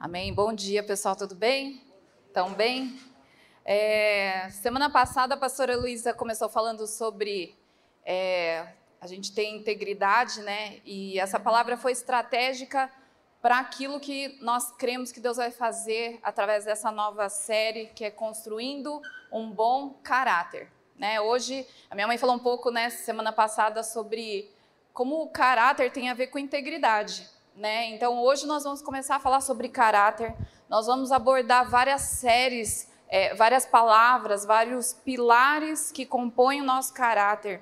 Amém. Bom dia, pessoal, tudo bem? Estão bem? É, semana passada a pastora Luísa começou falando sobre é, a gente ter integridade, né? E essa palavra foi estratégica para aquilo que nós cremos que Deus vai fazer através dessa nova série que é construindo um bom caráter. Né? Hoje, a minha mãe falou um pouco, né, semana passada, sobre como o caráter tem a ver com integridade. Né? Então, hoje nós vamos começar a falar sobre caráter. Nós vamos abordar várias séries, é, várias palavras, vários pilares que compõem o nosso caráter.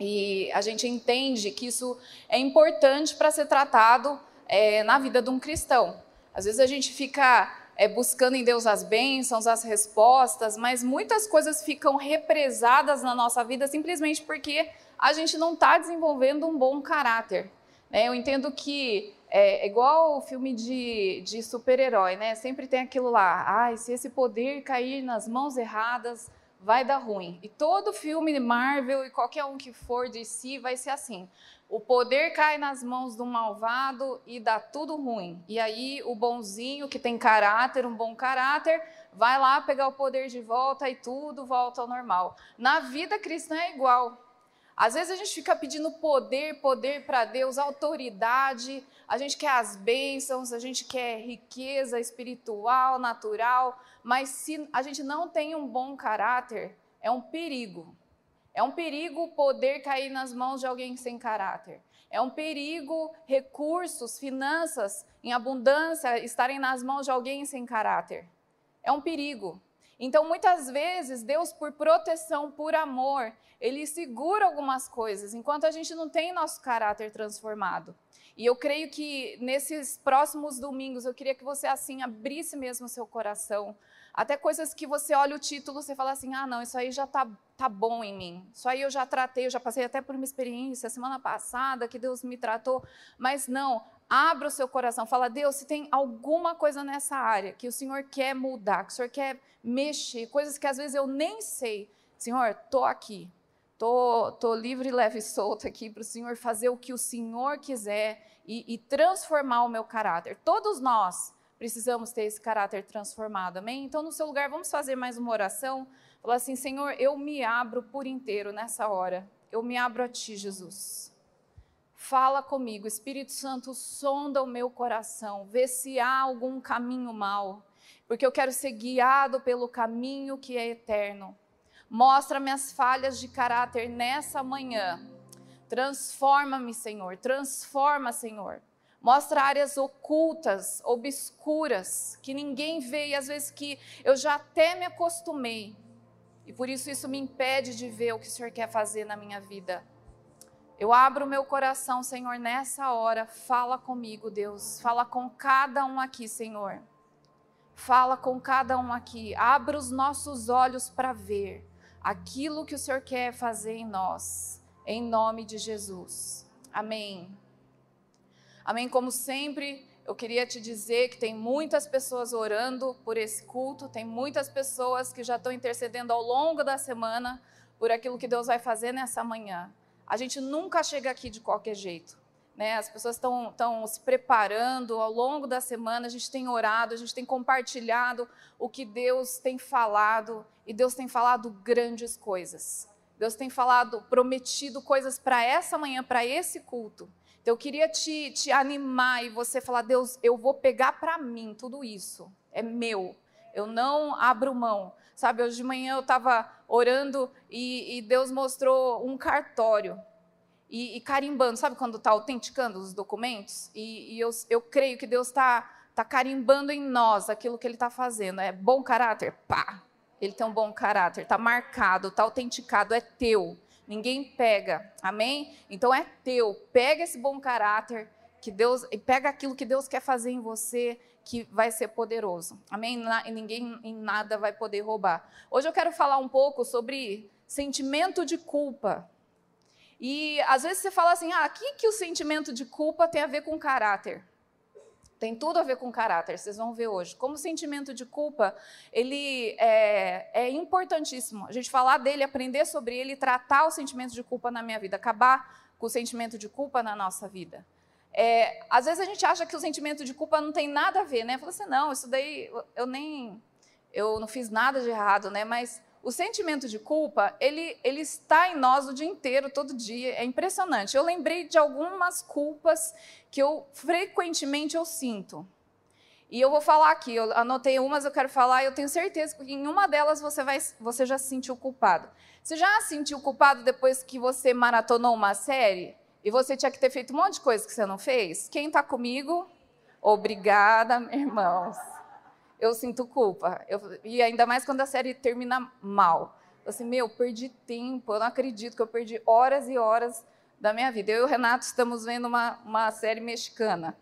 E a gente entende que isso é importante para ser tratado é, na vida de um cristão. Às vezes a gente fica é, buscando em Deus as bênçãos, as respostas, mas muitas coisas ficam represadas na nossa vida simplesmente porque a gente não está desenvolvendo um bom caráter. Né? Eu entendo que é, é igual o filme de, de super-herói, né? Sempre tem aquilo lá, ai, se esse poder cair nas mãos erradas, vai dar ruim. E todo filme Marvel e qualquer um que for de si vai ser assim. O poder cai nas mãos do malvado e dá tudo ruim. E aí o bonzinho, que tem caráter, um bom caráter, vai lá pegar o poder de volta e tudo volta ao normal. Na vida cristã é igual. Às vezes a gente fica pedindo poder, poder para Deus, autoridade, a gente quer as bênçãos, a gente quer riqueza espiritual, natural, mas se a gente não tem um bom caráter, é um perigo. É um perigo poder cair nas mãos de alguém sem caráter. É um perigo recursos, finanças em abundância estarem nas mãos de alguém sem caráter. É um perigo. Então, muitas vezes, Deus, por proteção, por amor, ele segura algumas coisas, enquanto a gente não tem nosso caráter transformado. E eu creio que nesses próximos domingos, eu queria que você, assim, abrisse mesmo o seu coração. Até coisas que você olha o título, você fala assim: ah, não, isso aí já tá, tá bom em mim. Isso aí eu já tratei, eu já passei até por uma experiência semana passada que Deus me tratou. Mas não, abra o seu coração, fala, Deus, se tem alguma coisa nessa área que o Senhor quer mudar, que o Senhor quer mexer, coisas que às vezes eu nem sei, Senhor, estou aqui, estou tô, tô livre, leve e solto aqui para o Senhor fazer o que o Senhor quiser e, e transformar o meu caráter. Todos nós precisamos ter esse caráter transformado, amém? Então, no seu lugar, vamos fazer mais uma oração. Falar assim, Senhor, eu me abro por inteiro nessa hora. Eu me abro a Ti, Jesus. Fala comigo, Espírito Santo, sonda o meu coração, vê se há algum caminho mal, porque eu quero ser guiado pelo caminho que é eterno. Mostra-me as falhas de caráter nessa manhã. Transforma-me, Senhor, transforma, Senhor. Mostra áreas ocultas, obscuras, que ninguém vê e às vezes que eu já até me acostumei. E por isso isso me impede de ver o que o Senhor quer fazer na minha vida. Eu abro meu coração, Senhor, nessa hora. Fala comigo, Deus. Fala com cada um aqui, Senhor. Fala com cada um aqui. Abra os nossos olhos para ver aquilo que o Senhor quer fazer em nós. Em nome de Jesus. Amém. Amém. Como sempre, eu queria te dizer que tem muitas pessoas orando por esse culto, tem muitas pessoas que já estão intercedendo ao longo da semana por aquilo que Deus vai fazer nessa manhã. A gente nunca chega aqui de qualquer jeito. Né? As pessoas estão se preparando ao longo da semana, a gente tem orado, a gente tem compartilhado o que Deus tem falado, e Deus tem falado grandes coisas. Deus tem falado, prometido coisas para essa manhã, para esse culto. Então eu queria te, te animar e você falar: Deus, eu vou pegar para mim tudo isso, é meu, eu não abro mão. Sabe, hoje de manhã eu estava orando e, e, Deus mostrou um cartório. E, e carimbando, sabe quando está autenticando os documentos? E, e eu, eu, creio que Deus está tá carimbando em nós aquilo que Ele está fazendo. É bom caráter? Pá! Ele tem um bom caráter, está marcado, está autenticado, é teu. Ninguém pega, amém? Então é teu. Pega esse bom caráter que Deus, pega aquilo que Deus quer fazer em você que vai ser poderoso. Amém? E ninguém em nada vai poder roubar. Hoje eu quero falar um pouco sobre sentimento de culpa. E às vezes você fala assim: ah, que, que o sentimento de culpa tem a ver com caráter? Tem tudo a ver com caráter, vocês vão ver hoje. Como o sentimento de culpa, ele é, é importantíssimo. A gente falar dele, aprender sobre ele, tratar o sentimento de culpa na minha vida, acabar com o sentimento de culpa na nossa vida. É, às vezes a gente acha que o sentimento de culpa não tem nada a ver, né? Fala assim, não, isso daí eu nem, eu não fiz nada de errado, né? Mas o sentimento de culpa, ele, ele está em nós o dia inteiro, todo dia, é impressionante. Eu lembrei de algumas culpas que eu frequentemente eu sinto. E eu vou falar aqui, eu anotei umas, eu quero falar, eu tenho certeza que em uma delas você, vai, você já se sentiu culpado. Você já se sentiu culpado depois que você maratonou uma série e você tinha que ter feito um monte de coisa que você não fez? Quem está comigo? Obrigada, irmãos eu sinto culpa. Eu, e ainda mais quando a série termina mal. Assim, meu, perdi tempo, eu não acredito que eu perdi horas e horas da minha vida. Eu e o Renato estamos vendo uma, uma série mexicana.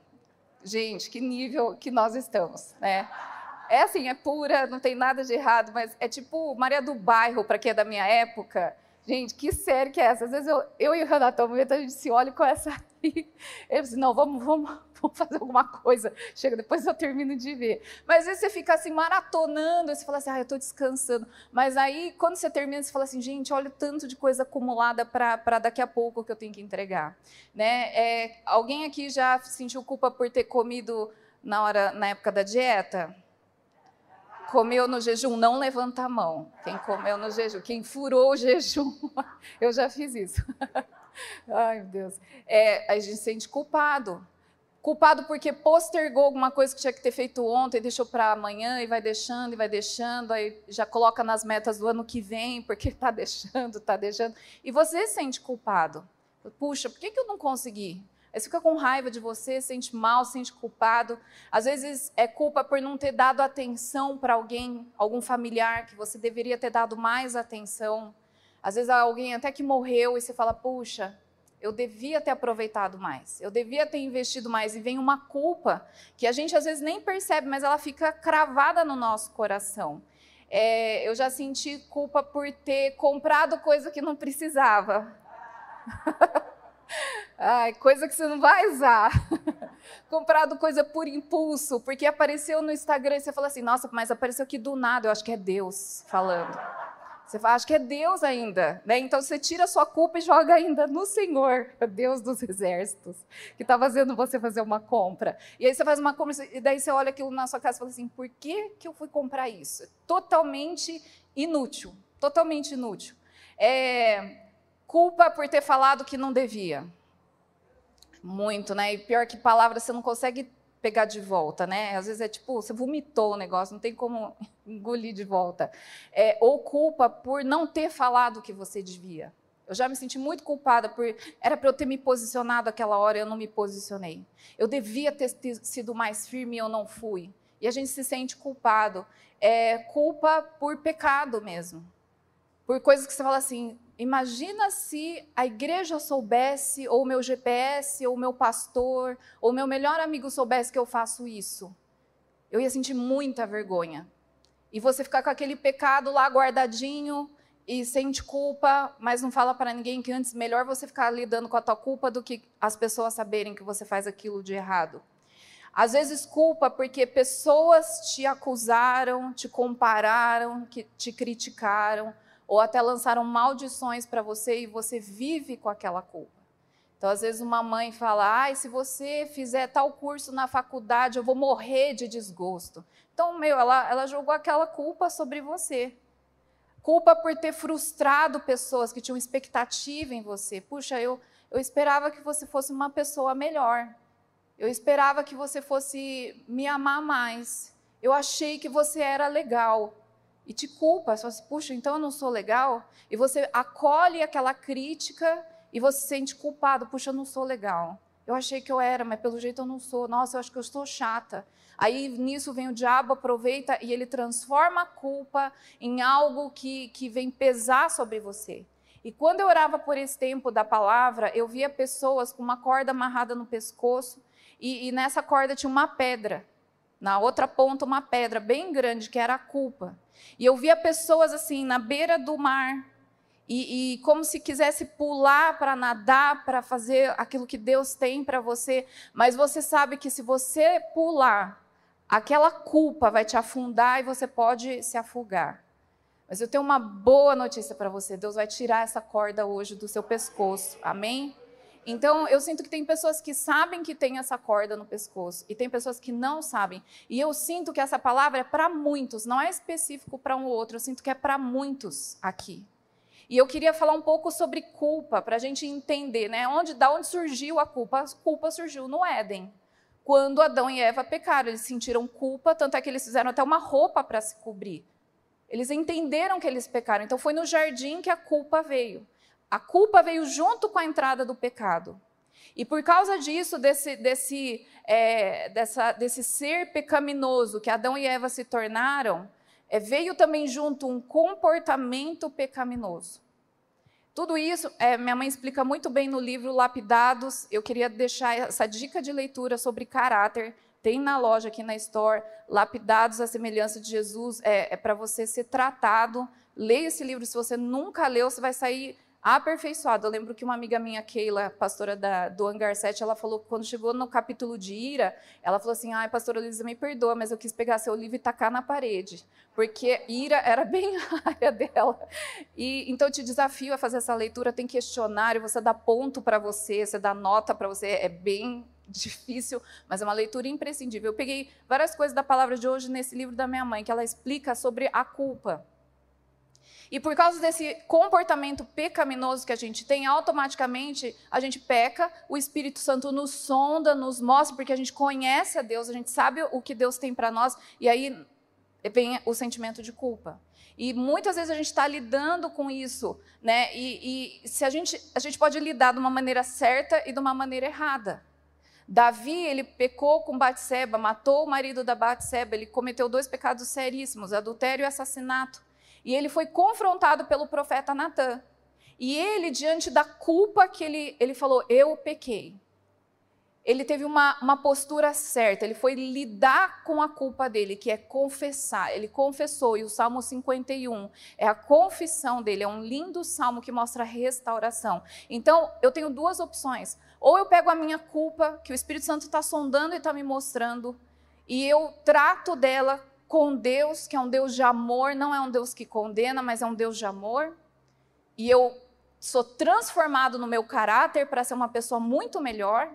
Gente, que nível que nós estamos, né? É assim, é pura, não tem nada de errado, mas é tipo Maria do Bairro, para quem é da minha época. Gente, que série que é essa? Às vezes eu, eu e o Renato, momento a gente se olha com essa. Ele disse, não, vamos, vamos, vamos fazer alguma coisa. Chega, depois eu termino de ver. Mas às vezes você fica assim, maratonando, você fala assim, ah, eu estou descansando. Mas aí, quando você termina, você fala assim, gente, olha o tanto de coisa acumulada para daqui a pouco que eu tenho que entregar. Né? É, alguém aqui já sentiu culpa por ter comido na, hora, na época da dieta? Comeu no jejum, não levanta a mão. Quem comeu no jejum, quem furou o jejum, eu já fiz isso. Ai, meu Deus. É, a gente se sente culpado. Culpado porque postergou alguma coisa que tinha que ter feito ontem, deixou para amanhã e vai deixando e vai deixando, aí já coloca nas metas do ano que vem, porque está deixando, está deixando. E você se sente culpado. Puxa, por que, que eu não consegui? Aí fica com raiva de você, sente mal, sente culpado. Às vezes é culpa por não ter dado atenção para alguém, algum familiar que você deveria ter dado mais atenção. Às vezes alguém até que morreu e você fala, puxa, eu devia ter aproveitado mais, eu devia ter investido mais, e vem uma culpa que a gente às vezes nem percebe, mas ela fica cravada no nosso coração. É, eu já senti culpa por ter comprado coisa que não precisava. Ai, coisa que você não vai usar. comprado coisa por impulso, porque apareceu no Instagram e você fala assim: nossa, mas apareceu aqui do nada, eu acho que é Deus falando. Você fala, acho que é Deus ainda, né? Então você tira a sua culpa e joga ainda no Senhor, Deus dos exércitos, que está fazendo você fazer uma compra. E aí você faz uma compra e daí você olha aquilo na sua casa e fala assim: por que, que eu fui comprar isso? Totalmente inútil, totalmente inútil. É, culpa por ter falado que não devia. Muito, né? E pior que palavra você não consegue pegar de volta, né? Às vezes é tipo, você vomitou o negócio, não tem como engolir de volta. É, ou culpa por não ter falado o que você devia. Eu já me senti muito culpada por. Era para eu ter me posicionado aquela hora e eu não me posicionei. Eu devia ter sido mais firme e eu não fui. E a gente se sente culpado. É culpa por pecado mesmo. Por coisas que você fala assim: Imagina se a igreja soubesse, ou o meu GPS, ou o meu pastor, ou o meu melhor amigo soubesse que eu faço isso. Eu ia sentir muita vergonha. E você ficar com aquele pecado lá guardadinho e sente culpa, mas não fala para ninguém que antes melhor você ficar lidando com a tua culpa do que as pessoas saberem que você faz aquilo de errado. Às vezes culpa porque pessoas te acusaram, te compararam, te criticaram ou até lançaram maldições para você e você vive com aquela culpa. Então, às vezes, uma mãe fala: ah, se você fizer tal curso na faculdade, eu vou morrer de desgosto. Então, meu, ela, ela jogou aquela culpa sobre você. Culpa por ter frustrado pessoas que tinham expectativa em você. Puxa, eu, eu esperava que você fosse uma pessoa melhor. Eu esperava que você fosse me amar mais. Eu achei que você era legal e te culpa, você fala assim, puxa, então eu não sou legal? E você acolhe aquela crítica e você se sente culpado, puxa, eu não sou legal. Eu achei que eu era, mas pelo jeito eu não sou. Nossa, eu acho que eu estou chata. Aí nisso vem o diabo, aproveita e ele transforma a culpa em algo que, que vem pesar sobre você. E quando eu orava por esse tempo da palavra, eu via pessoas com uma corda amarrada no pescoço e, e nessa corda tinha uma pedra. Na outra ponta, uma pedra bem grande, que era a culpa. E eu via pessoas assim, na beira do mar, e, e como se quisesse pular para nadar, para fazer aquilo que Deus tem para você. Mas você sabe que se você pular, aquela culpa vai te afundar e você pode se afogar. Mas eu tenho uma boa notícia para você: Deus vai tirar essa corda hoje do seu pescoço. Amém? Então, eu sinto que tem pessoas que sabem que tem essa corda no pescoço e tem pessoas que não sabem. E eu sinto que essa palavra é para muitos, não é específico para um ou outro, eu sinto que é para muitos aqui. E eu queria falar um pouco sobre culpa, para a gente entender, né? Onde, da onde surgiu a culpa? A culpa surgiu no Éden. Quando Adão e Eva pecaram, eles sentiram culpa, tanto é que eles fizeram até uma roupa para se cobrir. Eles entenderam que eles pecaram. Então foi no jardim que a culpa veio. A culpa veio junto com a entrada do pecado. E por causa disso, desse, desse, é, dessa, desse ser pecaminoso que Adão e Eva se tornaram, é, veio também junto um comportamento pecaminoso. Tudo isso, é, minha mãe explica muito bem no livro Lapidados. Eu queria deixar essa dica de leitura sobre caráter. Tem na loja aqui na Store, Lapidados, a semelhança de Jesus. É, é para você ser tratado. Leia esse livro. Se você nunca leu, você vai sair aperfeiçoado. Eu lembro que uma amiga minha, Keila, pastora da, do Hangar 7, ela falou quando chegou no capítulo de ira, ela falou assim: ai, pastora Luísa, me perdoa, mas eu quis pegar seu livro e tacar na parede, porque ira era bem a área dela. E, então eu te desafio a fazer essa leitura, tem questionário, você dá ponto para você, você dá nota para você, é bem difícil, mas é uma leitura imprescindível. Eu peguei várias coisas da palavra de hoje nesse livro da minha mãe, que ela explica sobre a culpa. E por causa desse comportamento pecaminoso que a gente tem, automaticamente a gente peca, o Espírito Santo nos sonda, nos mostra, porque a gente conhece a Deus, a gente sabe o que Deus tem para nós, e aí vem o sentimento de culpa. E muitas vezes a gente está lidando com isso, né? E, e, se a gente, a gente pode lidar de uma maneira certa e de uma maneira errada. Davi, ele pecou com Batseba, matou o marido da Batseba, ele cometeu dois pecados seríssimos, adultério e assassinato. E ele foi confrontado pelo profeta Natan. E ele, diante da culpa que ele, ele falou, eu pequei. Ele teve uma, uma postura certa, ele foi lidar com a culpa dele, que é confessar. Ele confessou, e o Salmo 51 é a confissão dele, é um lindo salmo que mostra restauração. Então, eu tenho duas opções. Ou eu pego a minha culpa, que o Espírito Santo está sondando e está me mostrando, e eu trato dela com Deus, que é um Deus de amor, não é um Deus que condena, mas é um Deus de amor. E eu sou transformado no meu caráter para ser uma pessoa muito melhor.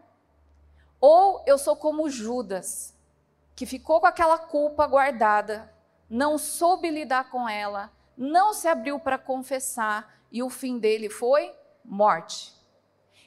Ou eu sou como Judas, que ficou com aquela culpa guardada, não soube lidar com ela, não se abriu para confessar e o fim dele foi morte.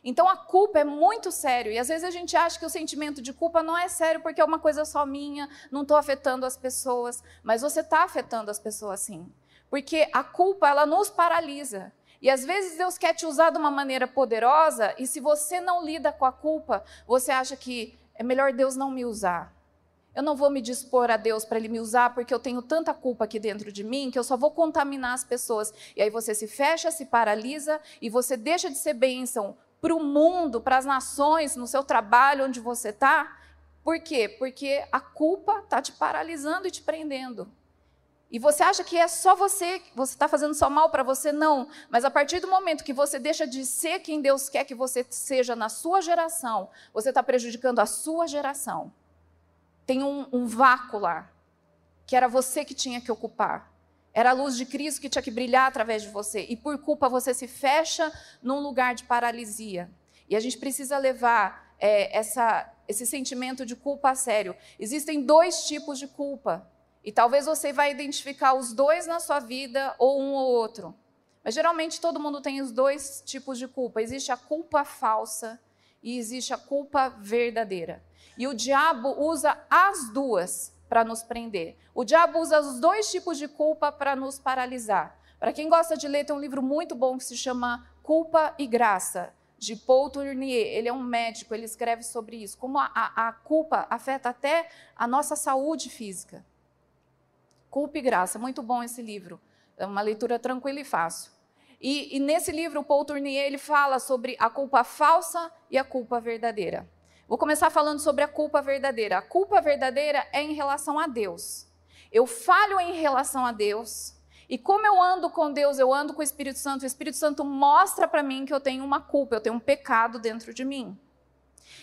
Então a culpa é muito sério e às vezes a gente acha que o sentimento de culpa não é sério porque é uma coisa só minha, não estou afetando as pessoas, mas você está afetando as pessoas sim, porque a culpa ela nos paralisa. E às vezes Deus quer te usar de uma maneira poderosa e se você não lida com a culpa, você acha que é melhor Deus não me usar. Eu não vou me dispor a Deus para Ele me usar porque eu tenho tanta culpa aqui dentro de mim que eu só vou contaminar as pessoas. E aí você se fecha, se paralisa e você deixa de ser bênção para o mundo, para as nações, no seu trabalho, onde você está. Por quê? Porque a culpa está te paralisando e te prendendo. E você acha que é só você, você está fazendo só mal para você? Não. Mas a partir do momento que você deixa de ser quem Deus quer que você seja na sua geração, você está prejudicando a sua geração. Tem um, um vácuo lá, que era você que tinha que ocupar. Era a luz de Cristo que tinha que brilhar através de você. E por culpa você se fecha num lugar de paralisia. E a gente precisa levar é, essa, esse sentimento de culpa a sério. Existem dois tipos de culpa. E talvez você vai identificar os dois na sua vida ou um ou outro. Mas geralmente todo mundo tem os dois tipos de culpa. Existe a culpa falsa e existe a culpa verdadeira. E o diabo usa as duas para nos prender. O diabo usa os dois tipos de culpa para nos paralisar. Para quem gosta de ler, tem um livro muito bom que se chama Culpa e Graça, de Paul Tournier. Ele é um médico, ele escreve sobre isso, como a, a, culpa afeta até a nossa saúde física. Culpa e Graça, muito bom esse livro. É uma leitura tranquila e fácil. E, e nesse livro, Paul Tournier ele fala sobre a culpa falsa e a culpa verdadeira. Vou começar falando sobre a culpa verdadeira. A culpa verdadeira é em relação a Deus. Eu falho em relação a Deus. E como eu ando com Deus, eu ando com o Espírito Santo, o Espírito Santo mostra para mim que eu tenho uma culpa, eu tenho um pecado dentro de mim.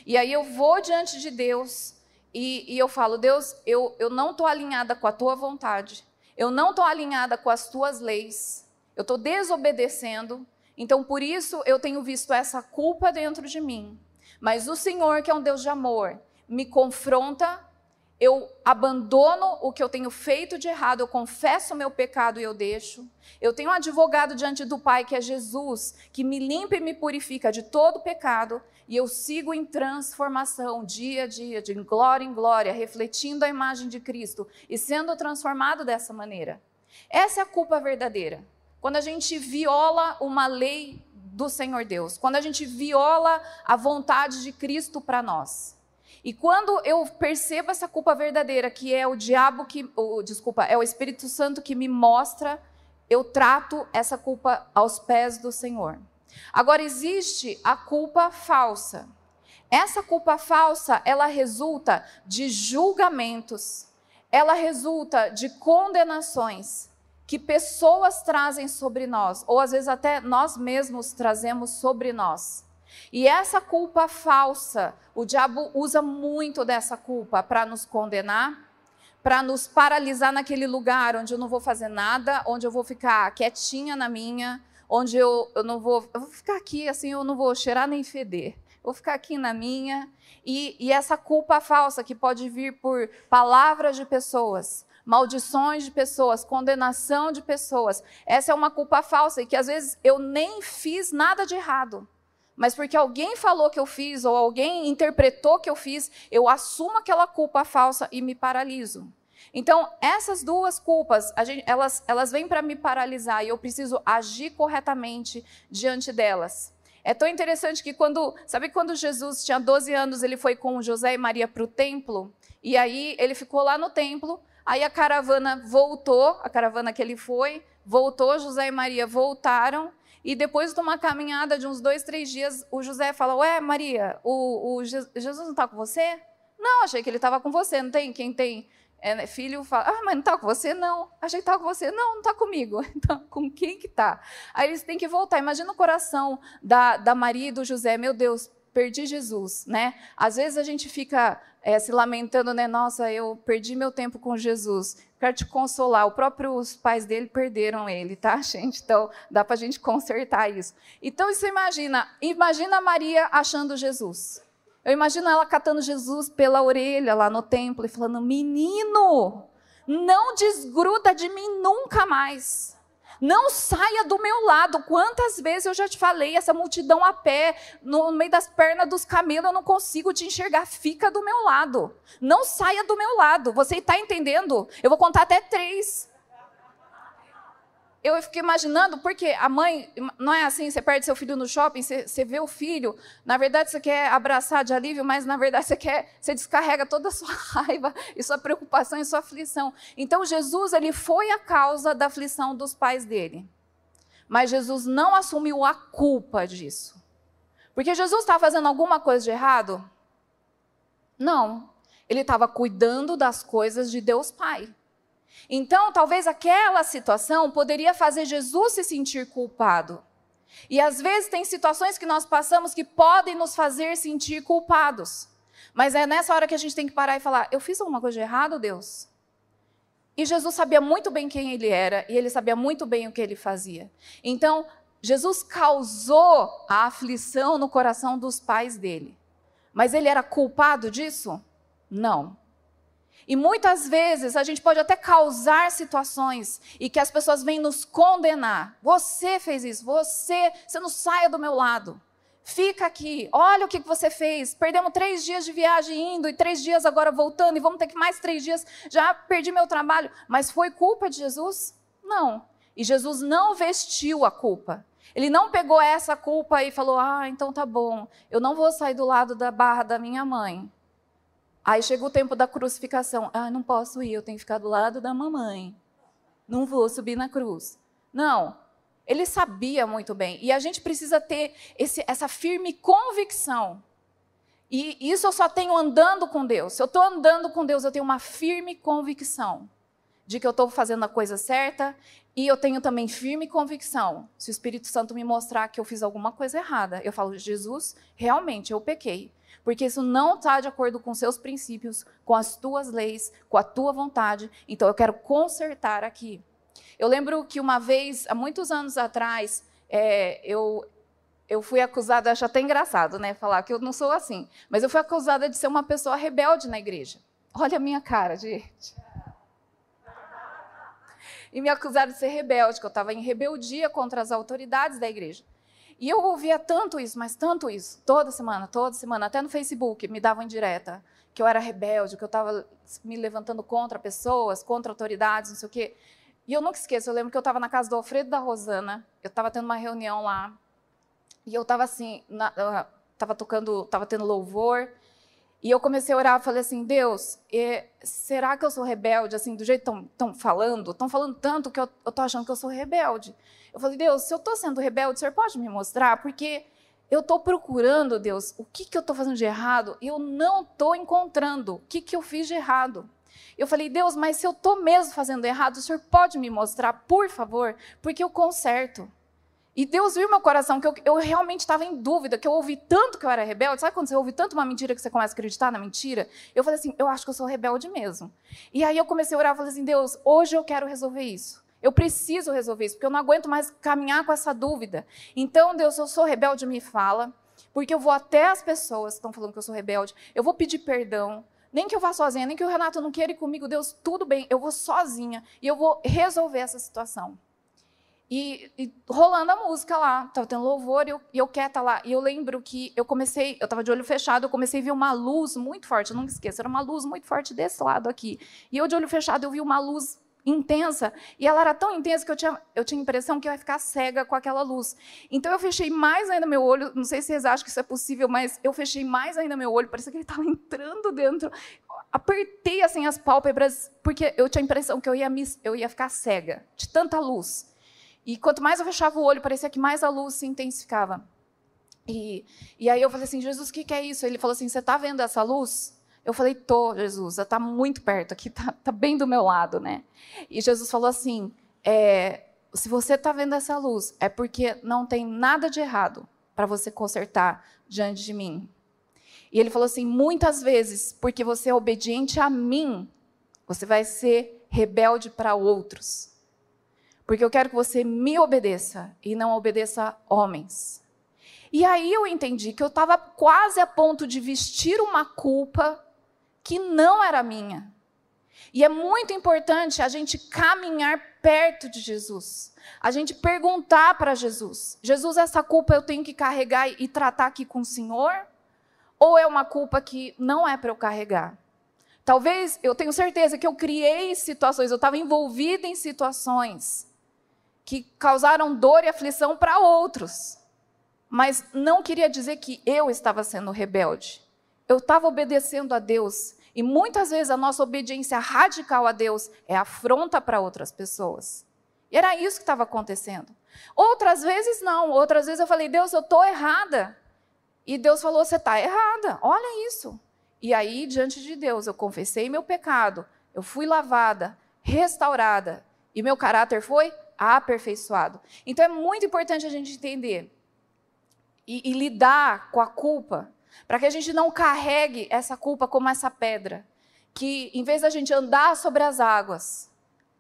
E aí eu vou diante de Deus e, e eu falo: Deus, eu, eu não estou alinhada com a tua vontade, eu não estou alinhada com as tuas leis, eu estou desobedecendo Então, por isso, eu tenho visto essa culpa dentro de mim. Mas o Senhor, que é um Deus de amor, me confronta, eu abandono o que eu tenho feito de errado, eu confesso o meu pecado e eu deixo. Eu tenho um advogado diante do Pai, que é Jesus, que me limpa e me purifica de todo pecado, e eu sigo em transformação, dia a dia, de glória em glória, refletindo a imagem de Cristo e sendo transformado dessa maneira. Essa é a culpa verdadeira. Quando a gente viola uma lei do Senhor Deus, quando a gente viola a vontade de Cristo para nós. E quando eu percebo essa culpa verdadeira, que é o diabo que, o, desculpa, é o Espírito Santo que me mostra, eu trato essa culpa aos pés do Senhor. Agora existe a culpa falsa. Essa culpa falsa, ela resulta de julgamentos, ela resulta de condenações que pessoas trazem sobre nós, ou às vezes até nós mesmos trazemos sobre nós. E essa culpa falsa, o diabo usa muito dessa culpa para nos condenar, para nos paralisar naquele lugar onde eu não vou fazer nada, onde eu vou ficar quietinha na minha, onde eu, eu não vou, eu vou ficar aqui assim, eu não vou cheirar nem feder. vou ficar aqui na minha. E, e essa culpa falsa que pode vir por palavras de pessoas, maldições de pessoas, condenação de pessoas. Essa é uma culpa falsa e que às vezes eu nem fiz nada de errado. Mas porque alguém falou que eu fiz ou alguém interpretou que eu fiz, eu assumo aquela culpa falsa e me paraliso. Então, essas duas culpas, gente, elas, elas vêm para me paralisar e eu preciso agir corretamente diante delas. É tão interessante que quando, sabe quando Jesus tinha 12 anos, ele foi com José e Maria para o templo, e aí ele ficou lá no templo, Aí a caravana voltou, a caravana que ele foi, voltou, José e Maria voltaram. E depois de uma caminhada de uns dois, três dias, o José fala: Ué, Maria, o, o Jesus não está com você? Não, achei que ele estava com você. Não tem? Quem tem é, né, filho fala: Ah, mas não está com você? Não. Achei que estava com você. Não, não está comigo. Então, com quem que está? Aí eles têm que voltar. Imagina o coração da, da Maria e do José: Meu Deus, perdi Jesus, né? Às vezes a gente fica é, se lamentando, né? Nossa, eu perdi meu tempo com Jesus. Quero te consolar. Os próprios pais dele perderam ele, tá, gente? Então, dá para a gente consertar isso. Então, você imagina, imagina Maria achando Jesus. Eu imagino ela catando Jesus pela orelha lá no templo e falando: Menino, não desgruda de mim nunca mais. Não saia do meu lado. Quantas vezes eu já te falei, essa multidão a pé, no meio das pernas dos camelos, eu não consigo te enxergar. Fica do meu lado. Não saia do meu lado. Você está entendendo? Eu vou contar até três eu fiquei imaginando, porque a mãe, não é assim, você perde seu filho no shopping, você, você, vê o filho, na verdade você quer abraçar de alívio, mas na verdade você quer, você descarrega toda a sua raiva e sua preocupação e sua aflição. Então Jesus, ele foi a causa da aflição dos pais dele. Mas Jesus não assumiu a culpa disso. Porque Jesus estava fazendo alguma coisa de errado? Não. Ele estava cuidando das coisas de Deus Pai. Então, talvez aquela situação poderia fazer Jesus se sentir culpado. E às vezes tem situações que nós passamos que podem nos fazer sentir culpados. Mas é nessa hora que a gente tem que parar e falar: eu fiz alguma coisa de errado, Deus? E Jesus sabia muito bem quem ele era e ele sabia muito bem o que ele fazia. Então, Jesus causou a aflição no coração dos pais dele. Mas ele era culpado disso? Não. E muitas vezes a gente pode até causar situações e que as pessoas vêm nos condenar. Você fez isso, você, você não saia do meu lado. Fica aqui, olha o que você fez. Perdemos três dias de viagem indo e três dias agora voltando, e vamos ter que mais três dias. Já perdi meu trabalho. Mas foi culpa de Jesus? Não. E Jesus não vestiu a culpa. Ele não pegou essa culpa e falou: Ah, então tá bom, eu não vou sair do lado da barra da minha mãe. Aí chega o tempo da crucificação. Ah, não posso ir, eu tenho que ficar do lado da mamãe. Não vou subir na cruz. Não. Ele sabia muito bem. E a gente precisa ter esse, essa firme convicção. E isso eu só tenho andando com Deus. Se eu estou andando com Deus, eu tenho uma firme convicção de que eu estou fazendo a coisa certa. E eu tenho também firme convicção. Se o Espírito Santo me mostrar que eu fiz alguma coisa errada, eu falo, Jesus, realmente eu pequei porque isso não está de acordo com seus princípios, com as tuas leis, com a tua vontade. Então eu quero consertar aqui. Eu lembro que uma vez, há muitos anos atrás, é, eu, eu fui acusada, acho até engraçado, né, falar que eu não sou assim, mas eu fui acusada de ser uma pessoa rebelde na igreja. Olha a minha cara, gente. E me acusaram de ser rebelde, que eu estava em rebeldia contra as autoridades da igreja. E eu ouvia tanto isso, mas tanto isso, toda semana, toda semana, até no Facebook me davam indireta, que eu era rebelde, que eu estava me levantando contra pessoas, contra autoridades, não sei o quê. E eu nunca esqueço, eu lembro que eu estava na casa do Alfredo da Rosana, eu estava tendo uma reunião lá, e eu estava assim, estava tocando, estava tendo louvor, e eu comecei a orar, falei assim, Deus, será que eu sou rebelde, assim, do jeito que estão falando? Estão falando tanto que eu estou achando que eu sou rebelde. Eu falei, Deus, se eu estou sendo rebelde, o Senhor pode me mostrar? Porque eu estou procurando, Deus, o que, que eu estou fazendo de errado eu não estou encontrando o que, que eu fiz de errado. Eu falei, Deus, mas se eu estou mesmo fazendo errado, o Senhor pode me mostrar, por favor, porque eu conserto. E Deus viu meu coração, que eu, eu realmente estava em dúvida, que eu ouvi tanto que eu era rebelde. Sabe quando você ouve tanto uma mentira que você começa a acreditar na mentira? Eu falei assim, eu acho que eu sou rebelde mesmo. E aí eu comecei a orar, falei assim, Deus, hoje eu quero resolver isso. Eu preciso resolver isso, porque eu não aguento mais caminhar com essa dúvida. Então, Deus, eu sou rebelde, me fala, porque eu vou até as pessoas que estão falando que eu sou rebelde, eu vou pedir perdão, nem que eu vá sozinha, nem que o Renato não queira ir comigo, Deus, tudo bem, eu vou sozinha e eu vou resolver essa situação. E, e, rolando a música lá, estava tendo louvor e eu, e eu quieta lá. E eu lembro que eu comecei, eu estava de olho fechado, eu comecei a ver uma luz muito forte, eu não esqueço, era uma luz muito forte desse lado aqui. E eu de olho fechado, eu vi uma luz intensa, e ela era tão intensa que eu tinha, eu tinha a impressão que eu ia ficar cega com aquela luz. Então eu fechei mais ainda meu olho, não sei se vocês acham que isso é possível, mas eu fechei mais ainda meu olho, parecia que ele estava entrando dentro. Apertei assim as pálpebras, porque eu tinha a impressão que eu ia, me, eu ia ficar cega, de tanta luz. E quanto mais eu fechava o olho, parecia que mais a luz se intensificava. E, e aí eu falei assim, Jesus, o que, que é isso? Ele falou assim, você está vendo essa luz? Eu falei, tô, Jesus, está muito perto aqui, está tá bem do meu lado, né? E Jesus falou assim, é, se você está vendo essa luz, é porque não tem nada de errado para você consertar diante de mim. E ele falou assim, muitas vezes, porque você é obediente a mim, você vai ser rebelde para outros. Porque eu quero que você me obedeça e não obedeça homens. E aí eu entendi que eu estava quase a ponto de vestir uma culpa que não era minha. E é muito importante a gente caminhar perto de Jesus. A gente perguntar para Jesus: Jesus, essa culpa eu tenho que carregar e tratar aqui com o Senhor? Ou é uma culpa que não é para eu carregar? Talvez eu tenho certeza que eu criei situações, eu estava envolvida em situações que causaram dor e aflição para outros. Mas não queria dizer que eu estava sendo rebelde. Eu estava obedecendo a Deus. E muitas vezes a nossa obediência radical a Deus é afronta para outras pessoas. E era isso que estava acontecendo. Outras vezes não. Outras vezes eu falei, Deus, eu estou errada. E Deus falou, você está errada. Olha isso. E aí, diante de Deus, eu confessei meu pecado. Eu fui lavada, restaurada. E meu caráter foi aperfeiçoado. Então é muito importante a gente entender e, e lidar com a culpa, para que a gente não carregue essa culpa como essa pedra, que em vez da gente andar sobre as águas,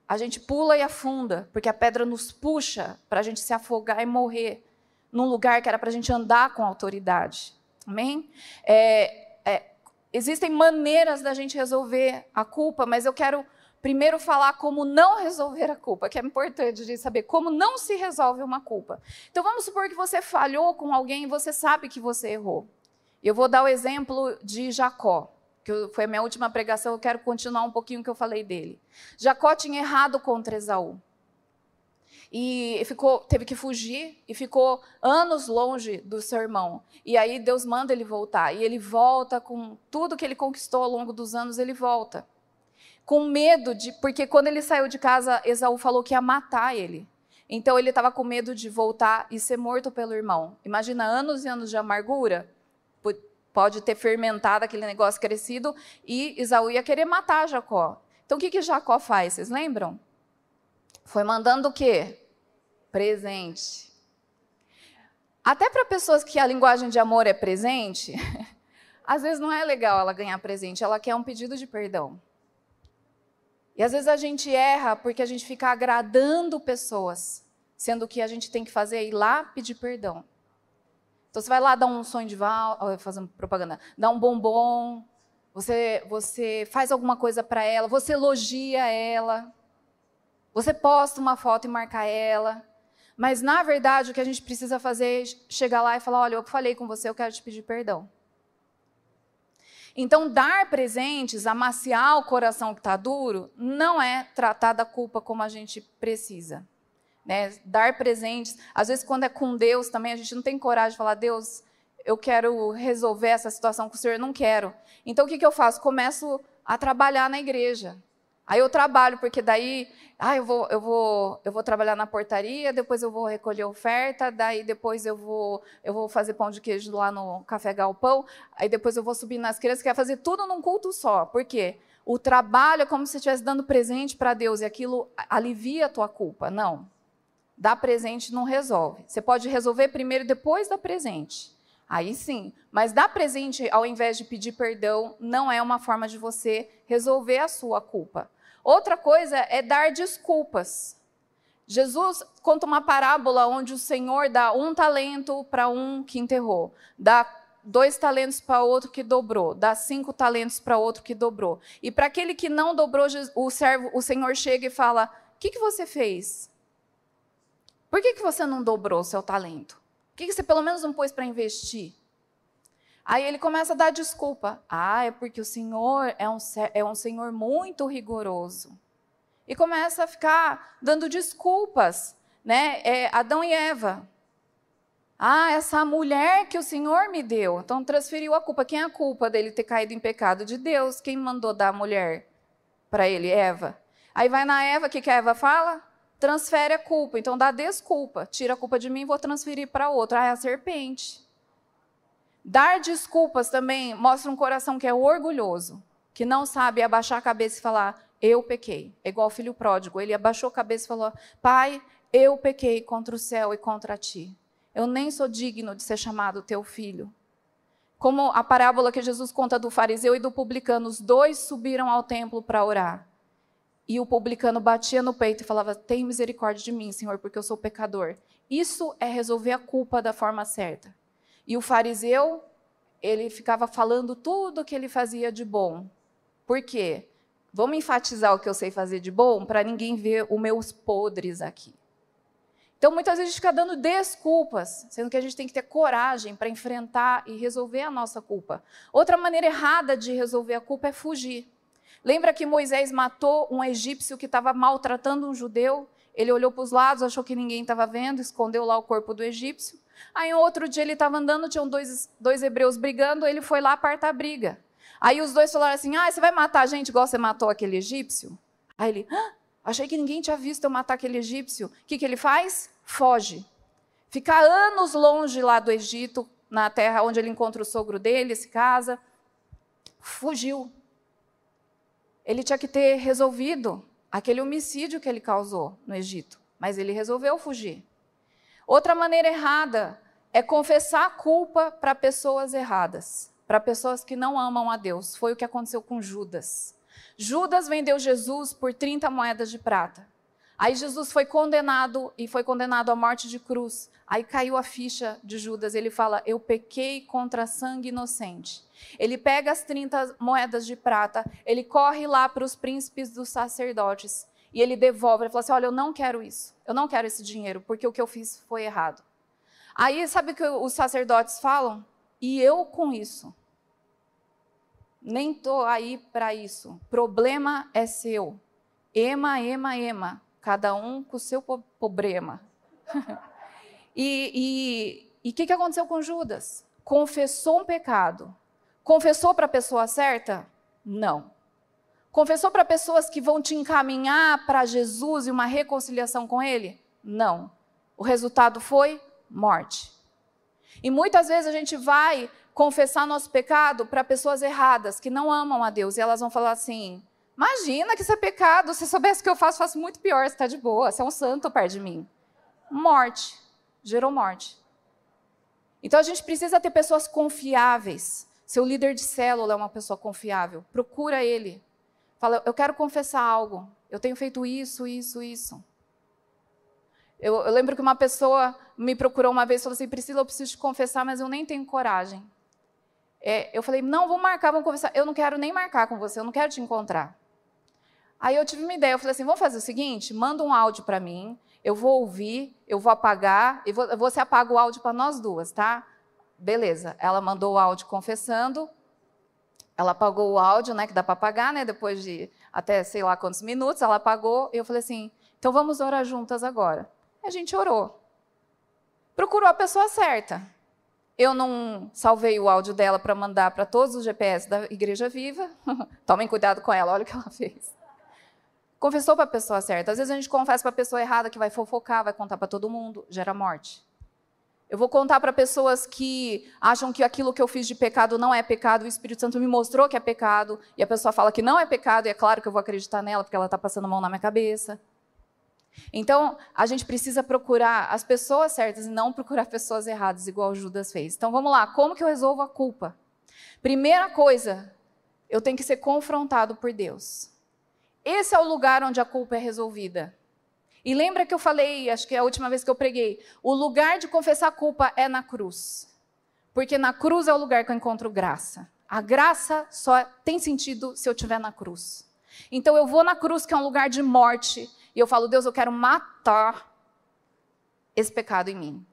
a gente pula e afunda, porque a pedra nos puxa para a gente se afogar e morrer num lugar que era para a gente andar com autoridade. Amém? É, é, existem maneiras da gente resolver a culpa, mas eu quero primeiro falar como não resolver a culpa, que é importante de saber como não se resolve uma culpa. Então vamos supor que você falhou com alguém e você sabe que você errou. Eu vou dar o exemplo de Jacó, que foi a minha última pregação, eu quero continuar um pouquinho o que eu falei dele. Jacó tinha errado contra Esaú. E ficou, teve que fugir e ficou anos longe do seu irmão. E aí Deus manda ele voltar. E ele volta com tudo que ele conquistou ao longo dos anos, ele volta com medo de. Porque quando ele saiu de casa, Esaú falou que ia matar ele. Então ele estava com medo de voltar e ser morto pelo irmão. Imagina anos e anos de amargura. Pode ter fermentado aquele negócio crescido e Esaú ia querer matar Jacó. Então o que, que Jacó faz? Vocês lembram? Foi mandando o quê? Presente. Até para pessoas que a linguagem de amor é presente, às vezes não é legal ela ganhar presente, ela quer um pedido de perdão. E às vezes a gente erra porque a gente fica agradando pessoas Sendo que a gente tem que fazer ir lá pedir perdão. Então você vai lá dar um sonho de val, fazendo propaganda, dar um bombom, você, você faz alguma coisa para ela, você elogia ela, você posta uma foto e marca ela. Mas, na verdade, o que a gente precisa fazer é chegar lá e falar: olha, eu falei com você, eu quero te pedir perdão. Então, dar presentes, amaciar o coração que está duro, não é tratar da culpa como a gente precisa. Né? Dar presentes, às vezes, quando é com Deus também, a gente não tem coragem de falar: Deus, eu quero resolver essa situação com o Senhor, eu não quero. Então, o que, que eu faço? Começo a trabalhar na igreja. Aí eu trabalho, porque daí, ah, eu vou, eu vou, eu vou trabalhar na portaria, depois eu vou recolher oferta, daí depois eu vou, eu vou fazer pão de queijo lá no Café Galpão, aí depois eu vou subir nas crianças, quer fazer tudo num culto só. Por quê? O trabalho é como se estivesse dando presente para Deus e aquilo alivia a tua culpa. Não. Dar presente não resolve. Você pode resolver primeiro depois dar presente. Aí sim. Mas dar presente ao invés de pedir perdão não é uma forma de você resolver a sua culpa. Outra coisa é dar desculpas. Jesus conta uma parábola onde o Senhor dá um talento para um que enterrou, dá dois talentos para outro que dobrou, dá cinco talentos para outro que dobrou. E para aquele que não dobrou, o servo, o Senhor chega e fala: O que, que você fez? Por que, que você não dobrou o seu talento? Por que, que você pelo menos não pôs para investir? Aí ele começa a dar desculpa. Ah, é porque o Senhor é um, é um Senhor muito rigoroso. E começa a ficar dando desculpas, né? É Adão e Eva. Ah, essa mulher que o Senhor me deu. Então transferiu a culpa. Quem é a culpa dele ter caído em pecado? De Deus. Quem mandou dar a mulher para ele? Eva. Aí vai na Eva, o que, que a Eva fala? Transfere a culpa. Então dá desculpa. Tira a culpa de mim e vou transferir para outro. Ah, é a serpente. Dar desculpas também mostra um coração que é orgulhoso, que não sabe abaixar a cabeça e falar: Eu pequei. É igual o filho pródigo. Ele abaixou a cabeça e falou: Pai, eu pequei contra o céu e contra ti. Eu nem sou digno de ser chamado teu filho. Como a parábola que Jesus conta do fariseu e do publicano, os dois subiram ao templo para orar. E o publicano batia no peito e falava: Tem misericórdia de mim, Senhor, porque eu sou pecador. Isso é resolver a culpa da forma certa. E o fariseu, ele ficava falando tudo o que ele fazia de bom. Por quê? Vamos enfatizar o que eu sei fazer de bom para ninguém ver os meus podres aqui. Então, muitas vezes a gente fica dando desculpas, sendo que a gente tem que ter coragem para enfrentar e resolver a nossa culpa. Outra maneira errada de resolver a culpa é fugir. Lembra que Moisés matou um egípcio que estava maltratando um judeu? Ele olhou para os lados, achou que ninguém estava vendo, escondeu lá o corpo do egípcio. Aí, outro dia, ele estava andando, tinham dois, dois hebreus brigando, ele foi lá apartar a briga. Aí os dois falaram assim: Ah, você vai matar a gente igual você matou aquele egípcio? Aí ele, ah, achei que ninguém tinha visto eu matar aquele egípcio. O que, que ele faz? Foge. Fica anos longe lá do Egito, na terra onde ele encontra o sogro dele, se casa. Fugiu. Ele tinha que ter resolvido aquele homicídio que ele causou no Egito, mas ele resolveu fugir. Outra maneira errada é confessar a culpa para pessoas erradas, para pessoas que não amam a Deus. Foi o que aconteceu com Judas. Judas vendeu Jesus por 30 moedas de prata. Aí Jesus foi condenado e foi condenado à morte de cruz. Aí caiu a ficha de Judas. Ele fala: Eu pequei contra sangue inocente. Ele pega as 30 moedas de prata, ele corre lá para os príncipes dos sacerdotes e ele devolve. Ele fala assim: Olha, eu não quero isso. Eu não quero esse dinheiro, porque o que eu fiz foi errado. Aí, sabe o que os sacerdotes falam? E eu com isso? Nem estou aí para isso. Problema é seu. Ema, ema, ema. Cada um com o seu problema. e o que, que aconteceu com Judas? Confessou um pecado. Confessou para a pessoa certa? Não. Confessou para pessoas que vão te encaminhar para Jesus e uma reconciliação com Ele? Não. O resultado foi morte. E muitas vezes a gente vai confessar nosso pecado para pessoas erradas, que não amam a Deus, e elas vão falar assim: Imagina que isso é pecado, se soubesse o que eu faço, faço muito pior, você está de boa, você é um santo perto de mim. Morte. Gerou morte. Então a gente precisa ter pessoas confiáveis. Seu líder de célula é uma pessoa confiável. Procura ele. Fala, eu quero confessar algo. Eu tenho feito isso, isso, isso. Eu, eu lembro que uma pessoa me procurou uma vez e falou assim: Priscila, eu preciso te confessar, mas eu nem tenho coragem. É, eu falei: não, vamos marcar, vamos conversar. Eu não quero nem marcar com você, eu não quero te encontrar. Aí eu tive uma ideia, eu falei assim: vamos fazer o seguinte, manda um áudio para mim, eu vou ouvir, eu vou apagar, e você apaga o áudio para nós duas, tá? Beleza. Ela mandou o áudio confessando, ela apagou o áudio, né, que dá para apagar, né, depois de até sei lá quantos minutos, ela apagou, e eu falei assim: então vamos orar juntas agora. A gente orou. Procurou a pessoa certa. Eu não salvei o áudio dela para mandar para todos os GPS da Igreja Viva. Tomem cuidado com ela, olha o que ela fez. Confessou para a pessoa certa. Às vezes a gente confessa para a pessoa errada que vai fofocar, vai contar para todo mundo, gera morte. Eu vou contar para pessoas que acham que aquilo que eu fiz de pecado não é pecado, o Espírito Santo me mostrou que é pecado, e a pessoa fala que não é pecado, e é claro que eu vou acreditar nela, porque ela está passando a mão na minha cabeça. Então, a gente precisa procurar as pessoas certas e não procurar pessoas erradas, igual Judas fez. Então, vamos lá, como que eu resolvo a culpa? Primeira coisa, eu tenho que ser confrontado por Deus. Esse é o lugar onde a culpa é resolvida. E lembra que eu falei, acho que é a última vez que eu preguei, o lugar de confessar culpa é na cruz. Porque na cruz é o lugar que eu encontro graça. A graça só tem sentido se eu estiver na cruz. Então eu vou na cruz, que é um lugar de morte, e eu falo, Deus, eu quero matar esse pecado em mim.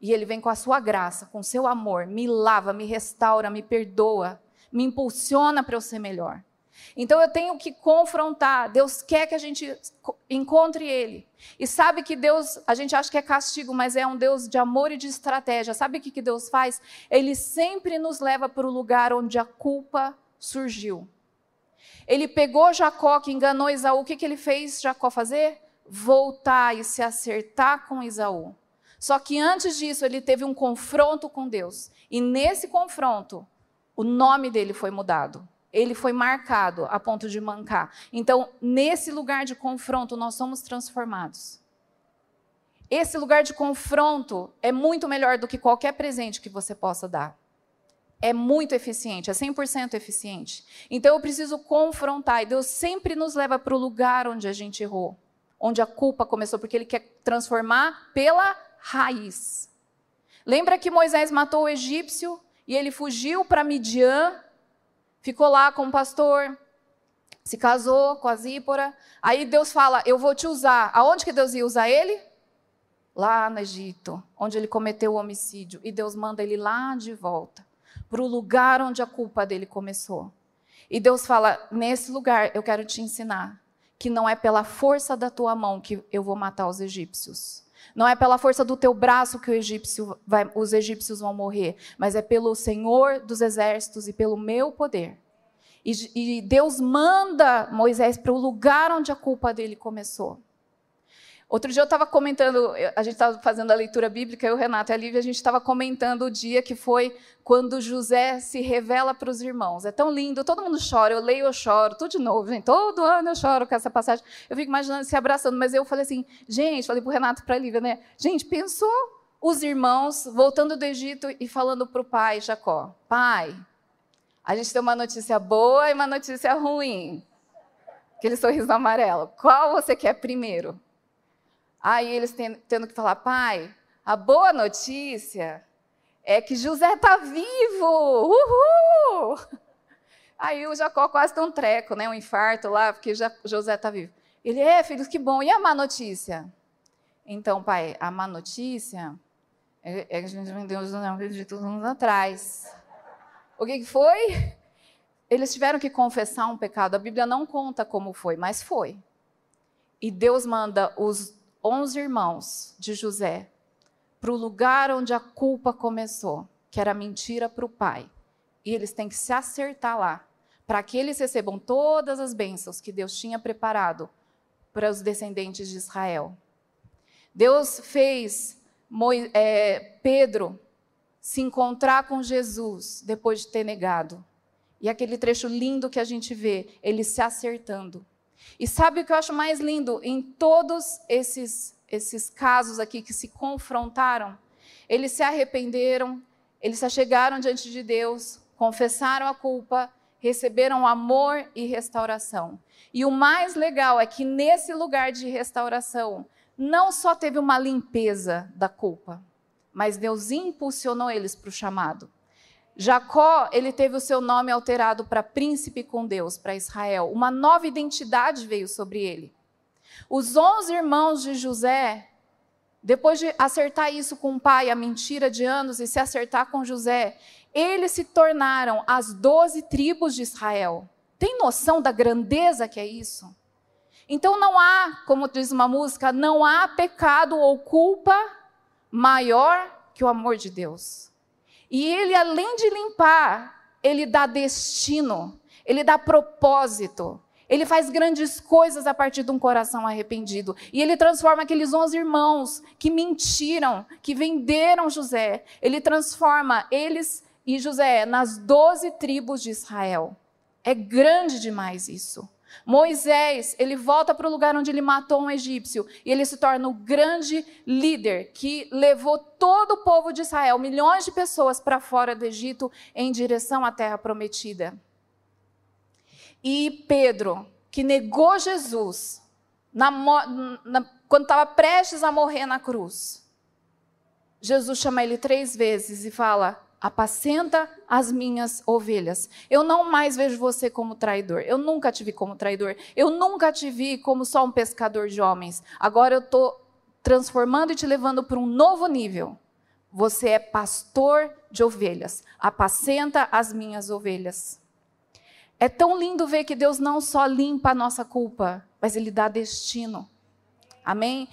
E Ele vem com a sua graça, com o seu amor, me lava, me restaura, me perdoa, me impulsiona para eu ser melhor. Então eu tenho que confrontar. Deus quer que a gente encontre Ele. E sabe que Deus, a gente acha que é castigo, mas é um Deus de amor e de estratégia. Sabe o que Deus faz? Ele sempre nos leva para o lugar onde a culpa surgiu. Ele pegou Jacó, que enganou Isaú. O que, que ele fez Jacó fazer? Voltar e se acertar com Isaú. Só que antes disso, ele teve um confronto com Deus. E nesse confronto, o nome dele foi mudado. Ele foi marcado a ponto de mancar. Então, nesse lugar de confronto, nós somos transformados. Esse lugar de confronto é muito melhor do que qualquer presente que você possa dar é muito eficiente, é 100% eficiente. Então eu preciso confrontar, e Deus sempre nos leva para o lugar onde a gente errou, onde a culpa começou, porque Ele quer transformar pela raiz. Lembra que Moisés matou o egípcio e ele fugiu para Midian, ficou lá com o pastor, se casou com a Zípora. Aí Deus fala: Eu vou te usar. Aonde que Deus ia usar ele? Lá no Egito, onde ele cometeu o homicídio. E Deus manda ele lá de volta para o lugar onde a culpa dele começou. E Deus fala: nesse lugar eu quero te ensinar que não é pela força da tua mão que eu vou matar os egípcios. Não é pela força do teu braço que egípcio vai, os egípcios vão morrer, mas é pelo Senhor dos exércitos e pelo meu poder. E, e Deus manda Moisés para o lugar onde a culpa dele começou. Outro dia eu estava comentando, a gente estava fazendo a leitura bíblica, eu, Renato e a Lívia, a gente estava comentando o dia que foi quando José se revela para os irmãos. É tão lindo, todo mundo chora, eu leio, eu choro, tudo de novo, gente. Todo ano eu choro com essa passagem. Eu fico imaginando se abraçando, mas eu falei assim, gente, falei para o Renato e para a Lívia, né? Gente, pensou os irmãos voltando do Egito e falando para o pai Jacó: Pai, a gente tem uma notícia boa e uma notícia ruim. Aquele sorriso amarelo. Qual você quer primeiro? Aí eles tendo que falar, pai, a boa notícia é que José está vivo! Uhul! Aí o Jacó quase tem um treco, né? um infarto lá, porque José está vivo. Ele, é, filho, que bom. E a má notícia? Então, pai, a má notícia é, é que a gente vendeu os de anos atrás. O que, que foi? Eles tiveram que confessar um pecado. A Bíblia não conta como foi, mas foi. E Deus manda os onze irmãos de José para o lugar onde a culpa começou, que era mentira para o pai. E eles têm que se acertar lá, para que eles recebam todas as bênçãos que Deus tinha preparado para os descendentes de Israel. Deus fez é, Pedro se encontrar com Jesus depois de ter negado. E aquele trecho lindo que a gente vê, ele se acertando. E sabe o que eu acho mais lindo? Em todos esses, esses casos aqui que se confrontaram, eles se arrependeram, eles se achegaram diante de Deus, confessaram a culpa, receberam amor e restauração. E o mais legal é que nesse lugar de restauração, não só teve uma limpeza da culpa, mas Deus impulsionou eles para o chamado. Jacó, ele teve o seu nome alterado para príncipe com Deus, para Israel. Uma nova identidade veio sobre ele. Os onze irmãos de José, depois de acertar isso com o pai, a mentira de anos, e se acertar com José, eles se tornaram as doze tribos de Israel. Tem noção da grandeza que é isso? Então não há, como diz uma música, não há pecado ou culpa maior que o amor de Deus. E ele, além de limpar, ele dá destino, ele dá propósito. Ele faz grandes coisas a partir de um coração arrependido. E ele transforma aqueles onze irmãos que mentiram, que venderam José. Ele transforma eles e José nas doze tribos de Israel. É grande demais isso. Moisés, ele volta para o lugar onde ele matou um egípcio e ele se torna o grande líder que levou todo o povo de Israel, milhões de pessoas, para fora do Egito em direção à terra prometida. E Pedro, que negou Jesus na, na, quando estava prestes a morrer na cruz, Jesus chama ele três vezes e fala: apacenta as minhas ovelhas. Eu não mais vejo você como traidor. Eu nunca te vi como traidor. Eu nunca te vi como só um pescador de homens. Agora eu estou transformando e te levando para um novo nível. Você é pastor de ovelhas. Apacenta as minhas ovelhas. É tão lindo ver que Deus não só limpa a nossa culpa, mas Ele dá destino. Amém?